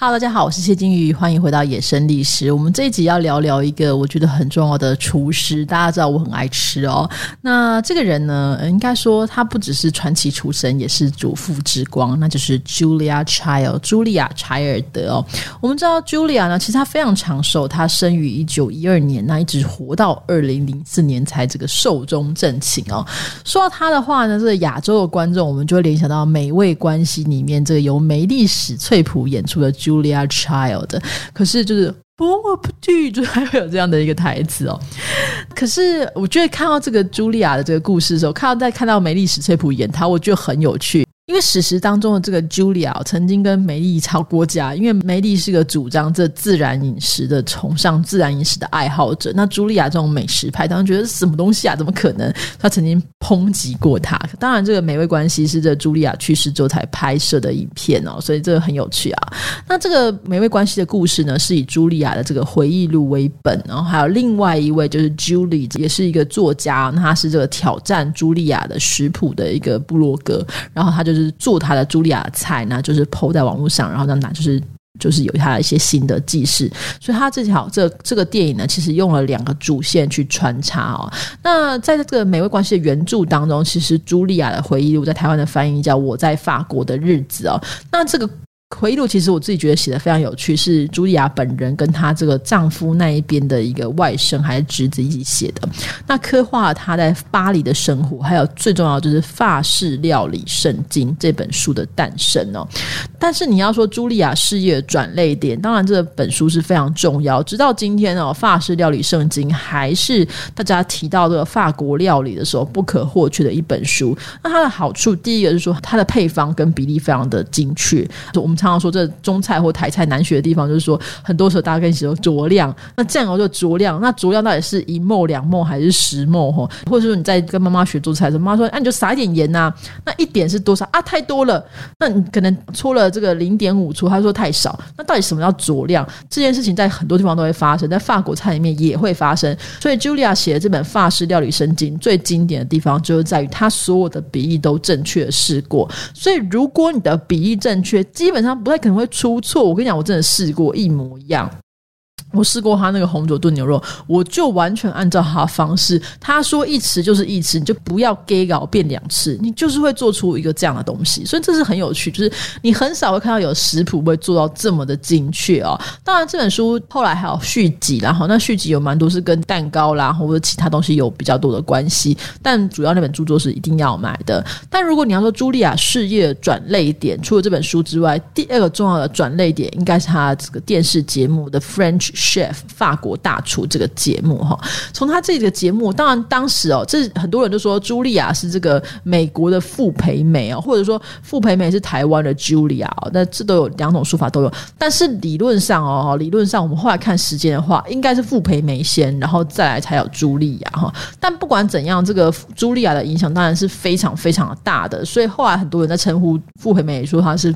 Hello，大家好，我是谢金鱼，欢迎回到野生历史。我们这一集要聊聊一个我觉得很重要的厨师。大家知道我很爱吃哦。那这个人呢，应该说他不只是传奇厨神，也是主妇之光，那就是 Julia Child，茱莉亚·柴尔德哦。我们知道 Julia 呢，其实她非常长寿，她生于一九一二年，那一直活到二零零四年才这个寿终正寝哦。说到她的话呢，这个亚洲的观众我们就联想到《美味关系》里面这个由梅丽史翠普演出的。Julia Child，可是就是不我不去，就还会有这样的一个台词哦。可是我觉得看到这个茱莉亚的这个故事的时候，看到在看到梅丽史翠普演她，我觉得很有趣。因为史实当中的这个 Julia 曾经跟梅丽吵过架，因为梅丽是个主张这自然饮食的、崇尚自然饮食的爱好者，那茱莉亚这种美食派，当然觉得什么东西啊？怎么可能？他曾经抨击过他。当然，这个美味关系是这茱莉亚去世之后才拍摄的影片哦，所以这个很有趣啊。那这个美味关系的故事呢，是以茱莉亚的这个回忆录为本，然后还有另外一位就是 Julie，也是一个作家，那他是这个挑战茱莉亚的食谱的一个部落格，然后他就是。是做他的茱莉亚的菜那，就是 po 在网络上，然后让他就是就是有他的一些新的记事。所以他这条这这个电影呢，其实用了两个主线去穿插哦。那在这个美味关系的原著当中，其实茱莉亚的回忆录在台湾的翻译叫《我在法国的日子》哦。那这个。回忆录其实我自己觉得写的非常有趣，是茱莉亚本人跟她这个丈夫那一边的一个外甥还是侄子一起写的。那刻画了她在巴黎的生活，还有最重要就是法式料理圣经这本书的诞生哦。但是你要说茱莉亚事业转泪点，当然这本书是非常重要。直到今天哦，法式料理圣经还是大家提到这个法国料理的时候不可或缺的一本书。那它的好处，第一个是说它的配方跟比例非常的精确，我们。常常说这中菜或台菜难学的地方，就是说很多时候大家跟你说酌量，那酱油就酌量，那酌量到底是一毫两毫还是十毫哈？或者说你在跟妈妈学做菜的时候，妈妈说，那、啊、你就撒一点盐呐、那一点是多少啊？太多了，那你可能出了这个零点五出，他说太少，那到底什么叫酌量？这件事情在很多地方都会发生，在法国菜里面也会发生。所以，Julia 写的这本法式料理圣经最经典的地方，就是在于他所有的比例都正确试过。所以，如果你的比例正确，基本上。不太可能会出错。我跟你讲，我真的试过一模一样。我试过他那个红酒炖牛肉，我就完全按照他的方式。他说一匙就是一匙，你就不要给搞变两次，你就是会做出一个这样的东西。所以这是很有趣，就是你很少会看到有食谱会做到这么的精确哦。当然，这本书后来还有续集，然后那续集有蛮多是跟蛋糕啦或者其他东西有比较多的关系。但主要那本著作是一定要买的。但如果你要说茱莉亚事业转捩点，除了这本书之外，第二个重要的转捩点应该是他这个电视节目的 French。Chef 法国大厨这个节目哈，从他这个节目，当然当时哦，这很多人都说茱莉亚是这个美国的傅培梅哦，或者说傅培梅是台湾的茱莉亚哦，那这都有两种说法都有。但是理论上哦，理论上我们后来看时间的话，应该是傅培梅先，然后再来才有茱莉亚哈。但不管怎样，这个茱莉亚的影响当然是非常非常的大的，所以后来很多人在称呼傅培梅说他是。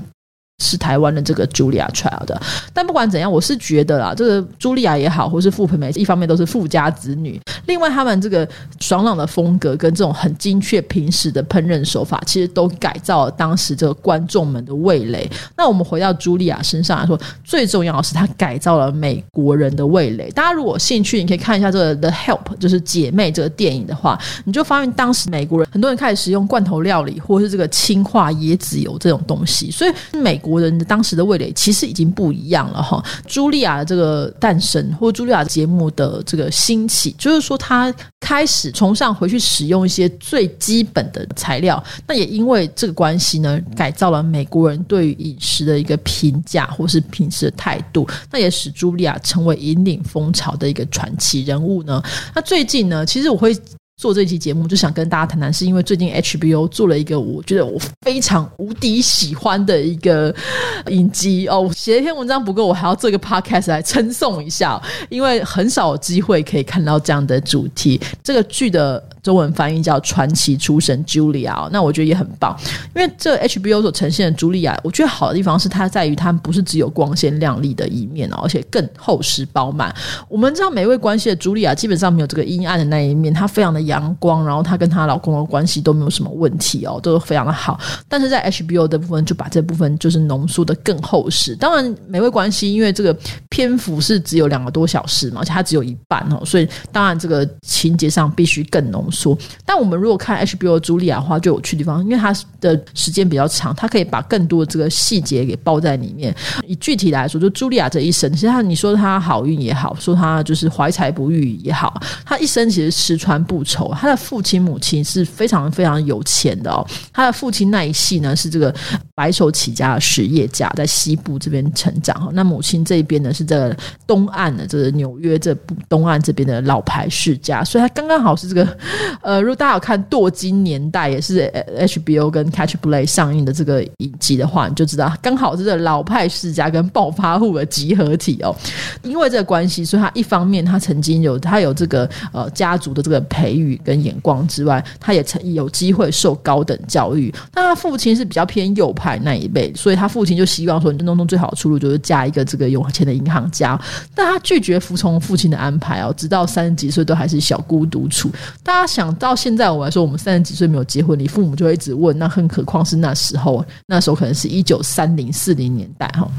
是台湾的这个 Julia Child 的，但不管怎样，我是觉得啦，这个茱莉亚也好，或是傅培梅，一方面都是富家子女，另外他们这个爽朗的风格跟这种很精确平时的烹饪手法，其实都改造了当时这个观众们的味蕾。那我们回到茱莉亚身上来说，最重要的是她改造了美国人的味蕾。大家如果兴趣，你可以看一下这个 The Help，就是姐妹这个电影的话，你就发现当时美国人很多人开始使用罐头料理，或是这个氢化椰子油这种东西，所以美国。国人的当时的味蕾其实已经不一样了哈。茱莉亚的这个诞生，或茱莉亚节目的这个兴起，就是说他开始崇尚回去使用一些最基本的材料。那也因为这个关系呢，改造了美国人对于饮食的一个评价或是平时的态度。那也使茱莉亚成为引领风潮的一个传奇人物呢。那最近呢，其实我会。做这期节目就想跟大家谈谈，是因为最近 HBO 做了一个我觉得我非常无敌喜欢的一个影集哦。写一篇文章不够，我还要做一个 podcast 来称颂一下，因为很少有机会可以看到这样的主题。这个剧的中文翻译叫《传奇厨神 Julia》，那我觉得也很棒，因为这 HBO 所呈现的茱莉亚，我觉得好的地方是它在于它不是只有光鲜亮丽的一面哦，而且更厚实饱满。我们知道美位关系的茱莉亚基本上没有这个阴暗的那一面，她非常的。阳光，然后她跟她老公的关系都没有什么问题哦，都非常的好。但是在 HBO 的部分就把这部分就是浓缩的更厚实。当然没有关系，因为这个篇幅是只有两个多小时嘛，而且它只有一半哦，所以当然这个情节上必须更浓缩。但我们如果看 HBO 朱莉亚的话，就有趣地方，因为它的时间比较长，它可以把更多的这个细节给包在里面。以具体来说，就茱莉亚这一生，其实她你说她好运也好，说她就是怀才不遇也好，她一生其实吃穿不愁。他的父亲母亲是非常非常有钱的哦。他的父亲那一系呢是这个白手起家的实业家，在西部这边成长。那母亲这一边呢是这个东岸的这个纽约这东岸这边的老牌世家，所以他刚刚好是这个呃，如果大家有看《堕金年代》，也是 HBO 跟 Catch Play 上映的这个影集的话，你就知道刚好是这个老派世家跟暴发户的集合体哦。因为这个关系，所以他一方面他曾经有他有这个呃家族的这个培育语跟眼光之外，他也曾有机会受高等教育。但他父亲是比较偏右派那一辈，所以他父亲就希望说，你东东最好的出路就是嫁一个这个有钱的银行家。但他拒绝服从父亲的安排哦，直到三十几岁都还是小孤独处。大家想到现在我来说，我们三十几岁没有结婚，你父母就会一直问，那更何况是那时候？那时候可能是一九三零四零年代哈。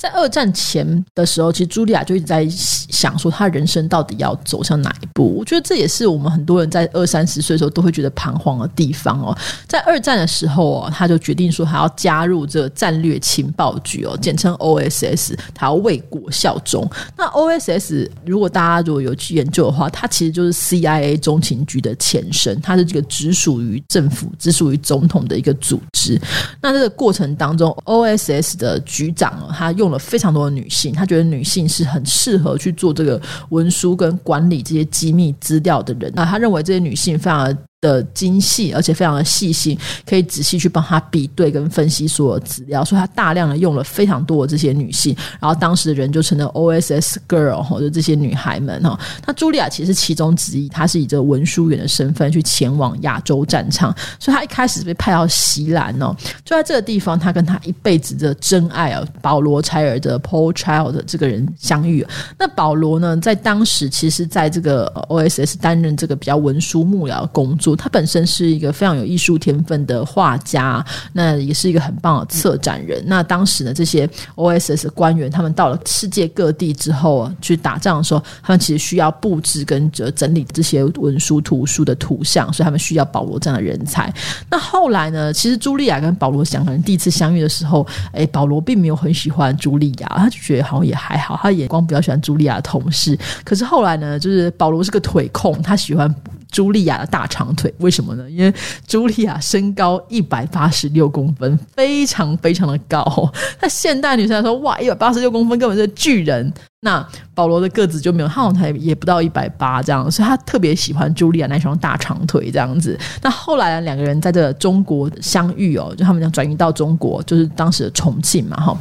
在二战前的时候，其实茱莉亚就一直在想说，她人生到底要走向哪一步？我觉得这也是我们很多人在二三十岁的时候都会觉得彷徨的地方哦。在二战的时候哦，他就决定说，他要加入这个战略情报局哦，简称 OSS，他要为国效忠。那 OSS 如果大家如果有去研究的话，它其实就是 CIA 中情局的前身，它是这个直属于政府、直属于总统的一个组织。那这个过程当中，OSS 的局长哦，他用了非常多的女性，他觉得女性是很适合去做这个文书跟管理这些机密资料的人。那他认为这些女性非常的。精细，而且非常的细心，可以仔细去帮他比对跟分析所有资料，所以他大量的用了非常多的这些女性，然后当时的人就成了 OSS Girl 或者这些女孩们哈。那茱莉亚其实其中之一，她是以这个文书员的身份去前往亚洲战场，所以她一开始被派到锡兰哦，就在这个地方，她跟她一辈子的真爱啊，保罗·柴尔的 Paul Child 这个人相遇。那保罗呢，在当时其实在这个 OSS 担任这个比较文书幕僚的工作。他本身是一个非常有艺术天分的画家，那也是一个很棒的策展人。那当时呢，这些 OSS 官员他们到了世界各地之后去打仗的时候，他们其实需要布置跟整理这些文书图书的图像，所以他们需要保罗这样的人才。那后来呢，其实茱莉亚跟保罗两个人第一次相遇的时候，哎，保罗并没有很喜欢茱莉亚，他就觉得好像也还好，他眼光比较喜欢茱莉亚的同事。可是后来呢，就是保罗是个腿控，他喜欢。茱莉亚的大长腿，为什么呢？因为茱莉亚身高一百八十六公分，非常非常的高。那现代女生来说，哇，一百八十六公分根本是巨人。那保罗的个子就没有，他好像也不到一百八这样，所以他特别喜欢茱莉亚那双大长腿这样子。那后来呢，两个人在这中国相遇哦，就他们想转移到中国，就是当时的重庆嘛，哈。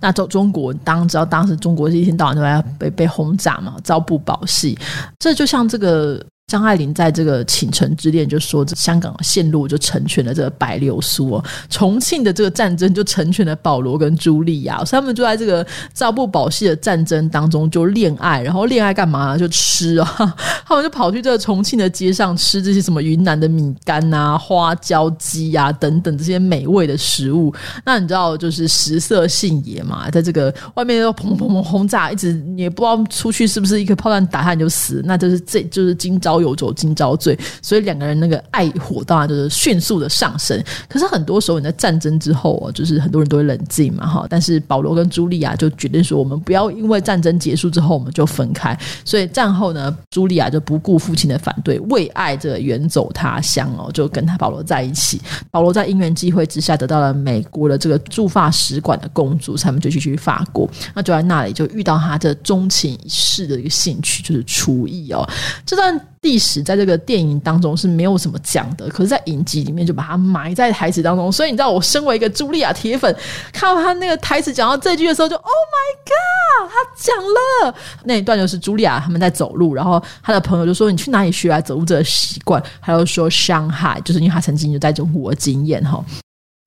那中中国，当知道当时中国是一天到晚都在被被轰炸嘛，朝不保夕。这就像这个。张爱玲在这个《倾城之恋》就说，这香港陷落就成全了这个白流苏哦，重庆的这个战争就成全了保罗跟茱莉亚，所以他们就在这个朝不保夕的战争当中就恋爱，然后恋爱干嘛就吃啊，他们就跑去这个重庆的街上吃这些什么云南的米干啊、花椒鸡啊等等这些美味的食物。那你知道，就是食色性也嘛，在这个外面又砰砰砰轰炸，一直也不知道出去是不是一颗炮弹打下你就死，那就是这就是今朝。游走今朝醉，所以两个人那个爱火当然就是迅速的上升。可是很多时候你在战争之后啊，就是很多人都会冷静嘛，哈。但是保罗跟茱莉亚就决定说，我们不要因为战争结束之后我们就分开。所以战后呢，茱莉亚就不顾父亲的反对，为爱着远走他乡哦，就跟他保罗在一起。保罗在因缘际会之下得到了美国的这个驻法使馆的公主，他们就去去法国。那就在那里就遇到他这钟情一世的一个兴趣，就是厨艺哦。这段。历史在这个电影当中是没有什么讲的，可是，在影集里面就把它埋在台词当中。所以你知道，我身为一个茱莉亚铁粉，看到他那个台词讲到这句的时候就，Oh my God，他讲了那一段就是茱莉亚他们在走路，然后他的朋友就说：“你去哪里学来走路这个习惯？”他就说：“上海，就是因为他曾经就在中国经验哈。”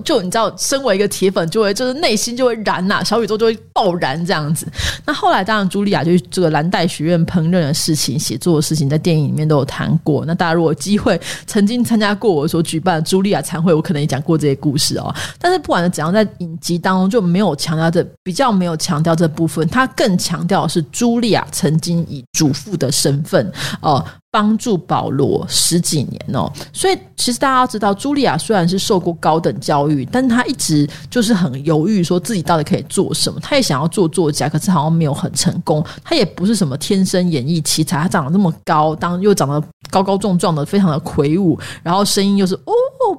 就你知道，身为一个铁粉，就会就是内心就会燃呐、小宇宙就会爆燃这样子。那后来当然，茱莉亚就这个蓝带学院烹饪的事情、写作的事情，在电影里面都有谈过。那大家如果有机会曾经参加过我所举办的茱莉亚餐会，我可能也讲过这些故事哦。但是不管怎样，在影集当中就没有强调这，比较没有强调这部分，他更强调的是茱莉亚曾经以主妇的身份哦。帮助保罗十几年哦，所以其实大家知道，茱莉亚虽然是受过高等教育，但她一直就是很犹豫，说自己到底可以做什么。她也想要做作家，可是好像没有很成功。她也不是什么天生演艺奇才，她长得那么高，当又长得高高壮壮的，非常的魁梧，然后声音又是哦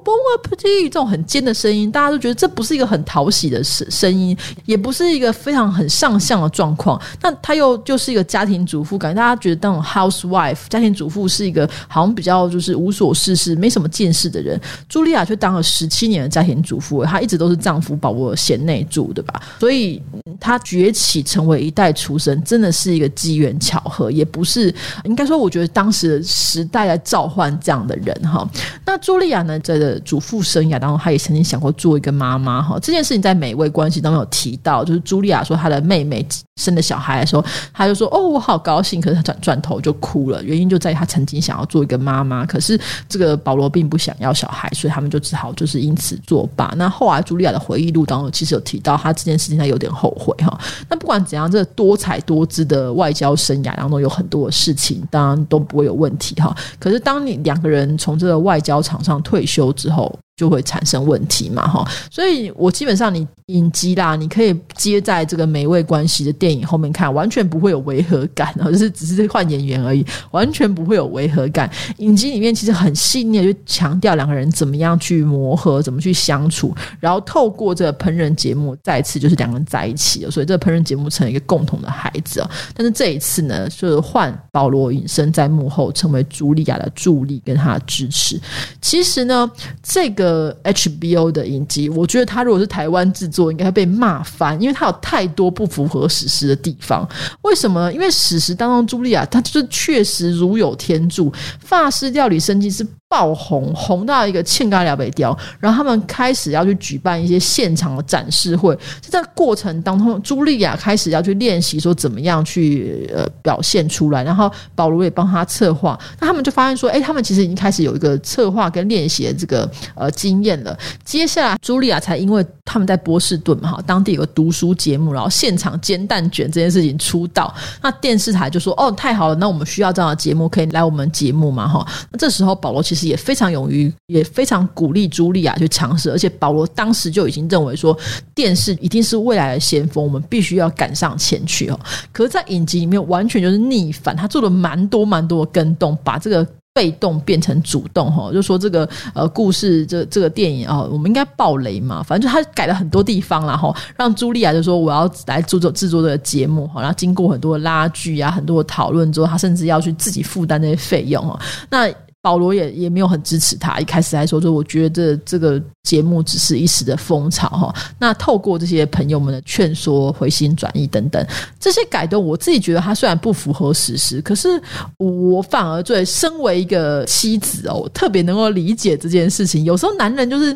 ，bon appetit 这种很尖的声音，大家都觉得这不是一个很讨喜的声声音，也不是一个非常很上相的状况。那她又就是一个家庭主妇，感觉大家觉得那种 housewife 家庭主父。是一个好像比较就是无所事事、没什么见识的人，茱莉亚却当了十七年的家庭主妇，她一直都是丈夫保罗的贤内助，对吧？所以她崛起成为一代厨神，真的是一个机缘巧合，也不是应该说，我觉得当时的时代来召唤这样的人哈。那茱莉亚呢，在的主妇生涯当中，她也曾经想过做一个妈妈哈。这件事情在美味关系当中有提到，就是茱莉亚说她的妹妹生的小孩的时候，他就说：“哦，我好高兴。”可是他转转头就哭了，原因就在于他曾经想要做一个妈妈，可是这个保罗并不想要小孩，所以他们就只好就是因此作罢。那后来茱莉亚的回忆录当中，其实有提到她这件事情，她有点后悔哈。那不管怎样，这多彩多姿的外交生涯当中有很多的事情，当然都不会有问题哈。可是当你两个人从这个外交场上退休之后，就会产生问题嘛，哈，所以我基本上你影集啦，你可以接在这个美味关系的电影后面看，完全不会有违和感，就是只是换演员而已，完全不会有违和感。影集里面其实很细腻的，就强调两个人怎么样去磨合，怎么去相处，然后透过这个烹饪节目，再次就是两个人在一起了，所以这个烹饪节目成了一个共同的孩子啊。但是这一次呢，就是换保罗隐身在幕后，成为茱莉亚的助力跟他的支持。其实呢，这个。呃，HBO 的影集，我觉得他如果是台湾制作，应该被骂翻，因为他有太多不符合史实的地方。为什么呢？因为史实当中，茱莉亚她就是确实如有天助，法式料理升级是。爆红，红到一个欠干了北雕，然后他们开始要去举办一些现场的展示会。就在过程当中，茱莉亚开始要去练习说怎么样去呃表现出来，然后保罗也帮他策划。那他们就发现说，哎，他们其实已经开始有一个策划跟练习的这个呃经验了。接下来，茱莉亚才因为他们在波士顿嘛，哈，当地有个读书节目，然后现场煎蛋卷这件事情出道。那电视台就说，哦，太好了，那我们需要这样的节目，可以来我们节目嘛，哈。那这时候保罗其实。也非常勇于，也非常鼓励茱莉亚去尝试，而且保罗当时就已经认为说，电视一定是未来的先锋，我们必须要赶上前去哦。可是，在影集里面完全就是逆反，他做了蛮多蛮多的跟动，把这个被动变成主动哈，就说这个呃故事这这个电影啊，我们应该爆雷嘛，反正就他改了很多地方然后让茱莉亚就说我要来做做制作这个节目哈，然后经过很多的拉锯啊，很多的讨论之后，他甚至要去自己负担那些费用哦，那。保罗也也没有很支持他，一开始还说说，我觉得这个节目只是一时的风潮哈。那透过这些朋友们的劝说、回心转意等等这些改动，我自己觉得他虽然不符合史实，可是我反而对身为一个妻子哦，我特别能够理解这件事情。有时候男人就是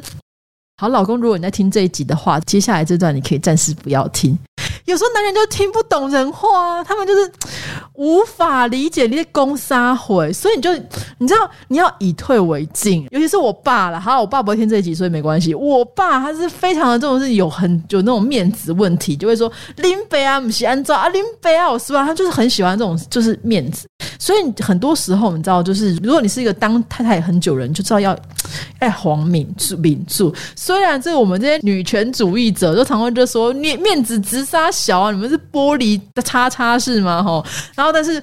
好老公，如果你在听这一集的话，接下来这段你可以暂时不要听。有时候男人就听不懂人话，啊他们就是无法理解那些攻杀回，所以你就你知道你要以退为进，尤其是我爸了。好，我爸不会听这一集，所以没关系。我爸他是非常的这种是有很有那种面子问题，就会说林北啊，不是安照啊，林北啊，我是吧？他就是很喜欢这种就是面子，所以很多时候你知道，就是如果你是一个当太太很久人，就知道要哎黄敏住敏住。虽然这我们这些女权主义者都常会就说面面子直杀。小啊，你们是玻璃的叉叉是吗？哈，然后但是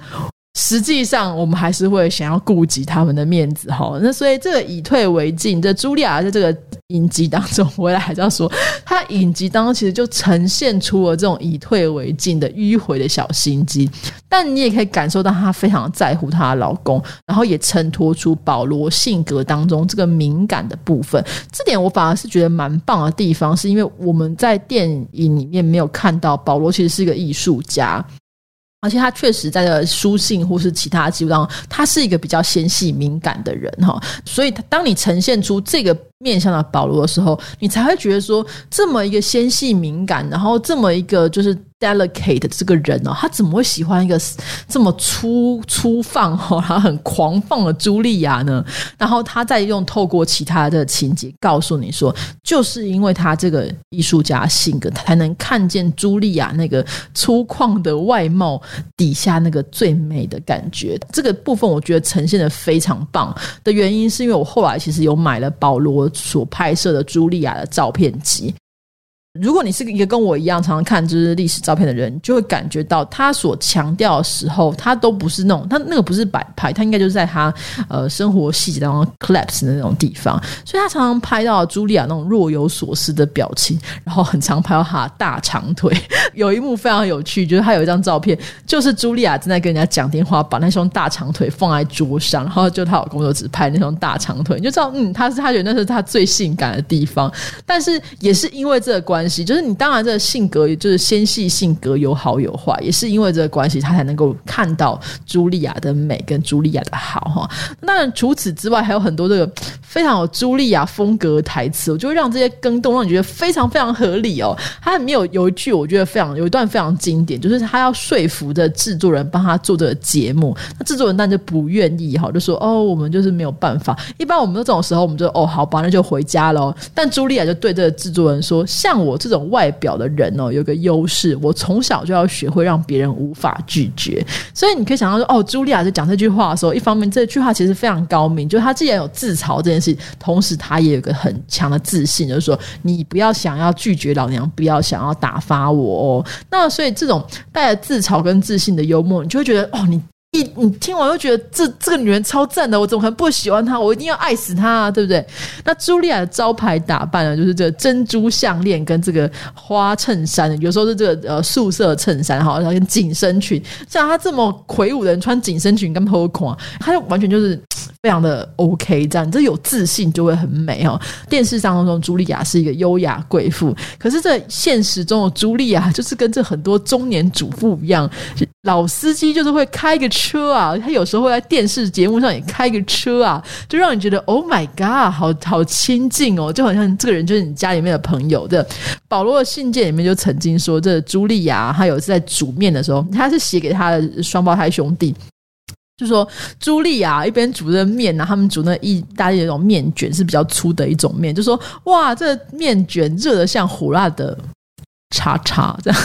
实际上我们还是会想要顾及他们的面子哈。那所以这个以退为进，这茱莉亚在这个影集当中，回来还是要说，他影集当中其实就呈现出了这种以退为进的迂回的小心机。但你也可以感受到她非常在乎她的老公，然后也衬托出保罗性格当中这个敏感的部分。这点我反而是觉得蛮棒的地方，是因为我们在电影里面没有看到保罗其实是一个艺术家。而且他确实在的书信或是其他记录当中，他是一个比较纤细敏感的人哈，所以当你呈现出这个面向的保罗的时候，你才会觉得说，这么一个纤细敏感，然后这么一个就是。Delicate 这个人哦，他怎么会喜欢一个这么粗粗放哈，然后很狂放的茱莉亚呢？然后他再用透过其他的情节告诉你说，就是因为他这个艺术家性格，他才能看见茱莉亚那个粗犷的外貌底下那个最美的感觉。这个部分我觉得呈现得非常棒的原因，是因为我后来其实有买了保罗所拍摄的茱莉亚的照片集。如果你是一个跟我一样常常看就是历史照片的人，就会感觉到他所强调的时候，他都不是那种他那个不是摆拍，他应该就是在他呃生活细节当中 collapse 的那种地方，所以他常常拍到茱莉亚那种若有所思的表情，然后很常拍到他大长腿。有一幕非常有趣，就是他有一张照片，就是茱莉亚正在跟人家讲电话，把那双大长腿放在桌上，然后就她老公就只拍那双大长腿，你就知道嗯，他是他觉得那是他最性感的地方，但是也是因为这个关。系就是你当然这个性格，就是纤细性格有好有坏，也是因为这个关系，他才能够看到茱莉亚的美跟茱莉亚的好哈。那除此之外，还有很多这个非常有茱莉亚风格的台词，我就会让这些更动让你觉得非常非常合理哦。他里面有有一句，我觉得非常有一段非常经典，就是他要说服的制作人帮他做这个节目，那制作人当然就不愿意哈，就说哦，我们就是没有办法。一般我们这种时候，我们就哦，好吧，那就回家喽。但茱莉亚就对这个制作人说，像我。这种外表的人哦，有个优势，我从小就要学会让别人无法拒绝。所以你可以想到说，哦，茱莉亚在讲这句话的时候，一方面这句话其实非常高明，就是他既然有自嘲这件事，同时他也有个很强的自信，就是说你不要想要拒绝老娘，不要想要打发我哦。那所以这种带着自嘲跟自信的幽默，你就会觉得哦，你。一你听完又觉得这这个女人超赞的，我怎么可能不喜欢她？我一定要爱死她啊，对不对？那茱莉亚的招牌打扮呢，就是这个珍珠项链跟这个花衬衫，有时候是这个呃素色衬衫哈，然后跟紧身裙。像她这么魁梧的人穿紧身裙跟偷款，她就完全就是非常的 OK，这样这有自信就会很美哦。电视上当中茱莉亚是一个优雅贵妇，可是这现实中的茱莉亚就是跟这很多中年主妇一样。老司机就是会开个车啊，他有时候会在电视节目上也开个车啊，就让你觉得 Oh my God，好好亲近哦，就好像这个人就是你家里面的朋友的。保罗的信件里面就曾经说，这朱莉亚他有一次在煮面的时候，他是写给他的双胞胎兄弟，就说朱莉亚一边煮着面呢，他们煮那意大利的那种面卷是比较粗的一种面，就说哇，这面卷热得像火辣的叉叉这样。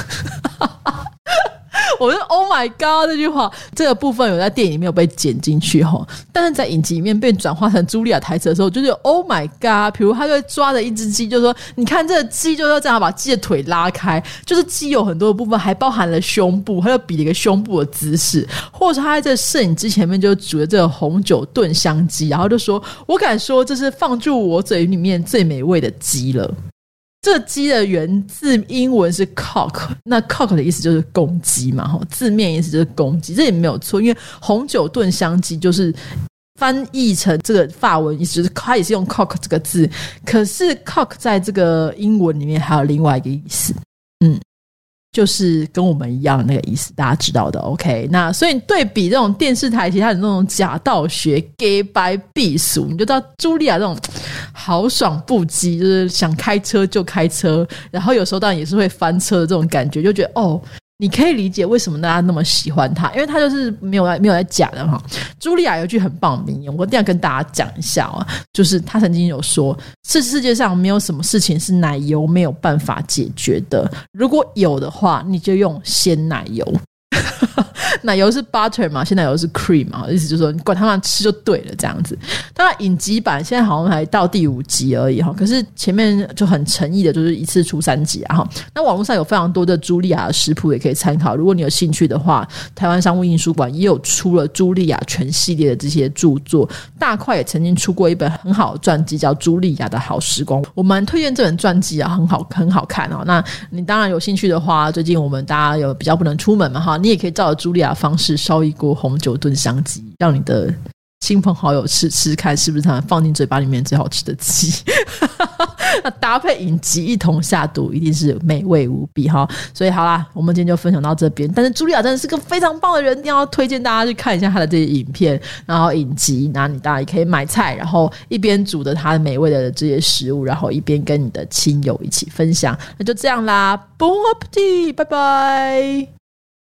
我觉得 Oh my God 这句话，这个部分有在电影里面有被剪进去哈，但是在影集里面被转化成茱莉亚台词的时候，就是 Oh my God，比如他就抓着一只鸡，就说：“你看这鸡，就要这样把鸡的腿拉开，就是鸡有很多的部分还包含了胸部，他就比了一个胸部的姿势，或者他在这摄影机前面就煮了这个红酒炖香鸡，然后就说：我敢说这是放入我嘴里面最美味的鸡了。”这鸡的原字英文是 cock，那 cock 的意思就是公鸡嘛，哈，字面意思就是公鸡，这也没有错，因为红酒炖香鸡就是翻译成这个法文意思，是它也是用 cock 这个字，可是 cock 在这个英文里面还有另外一个意思，嗯。就是跟我们一样那个意思，大家知道的。OK，那所以对比这种电视台其他的那种假道学、gay by 避俗，你就知道茱莉亚这种豪爽不羁，就是想开车就开车，然后有时候当然也是会翻车的这种感觉，就觉得哦。你可以理解为什么大家那么喜欢他，因为他就是没有来没有来假的哈。茱莉亚有一句很棒的名言，我一定要跟大家讲一下啊，就是他曾经有说，是世界上没有什么事情是奶油没有办法解决的，如果有的话，你就用鲜奶油。奶油是 butter 嘛，鲜奶油是 cream 嘛，意思就是说你管他们吃就对了，这样子。当然影集版现在好像还到第五集而已哈，可是前面就很诚意的，就是一次出三集啊哈。那网络上有非常多的茱莉亚的食谱也可以参考，如果你有兴趣的话，台湾商务印书馆也有出了茱莉亚全系列的这些著作，大块也曾经出过一本很好的传记，叫《茱莉亚的好时光》，我蛮推荐这本传记啊，很好很好看哦。那你当然有兴趣的话，最近我们大家有比较不能出门嘛哈，你也可以照着茱莉亚方式烧一锅红酒炖香鸡，让你的亲朋好友吃吃看，是不是他们放进嘴巴里面最好吃的鸡？那搭配影集一同下肚，一定是美味无比哈。所以好啦，我们今天就分享到这边。但是茱莉亚真的是个非常棒的人，一定要推荐大家去看一下她的这些影片，然后影集。那你大家也可以买菜，然后一边煮着她的美味的这些食物，然后一边跟你的亲友一起分享。那就这样啦，Bon a p p e t i 拜拜。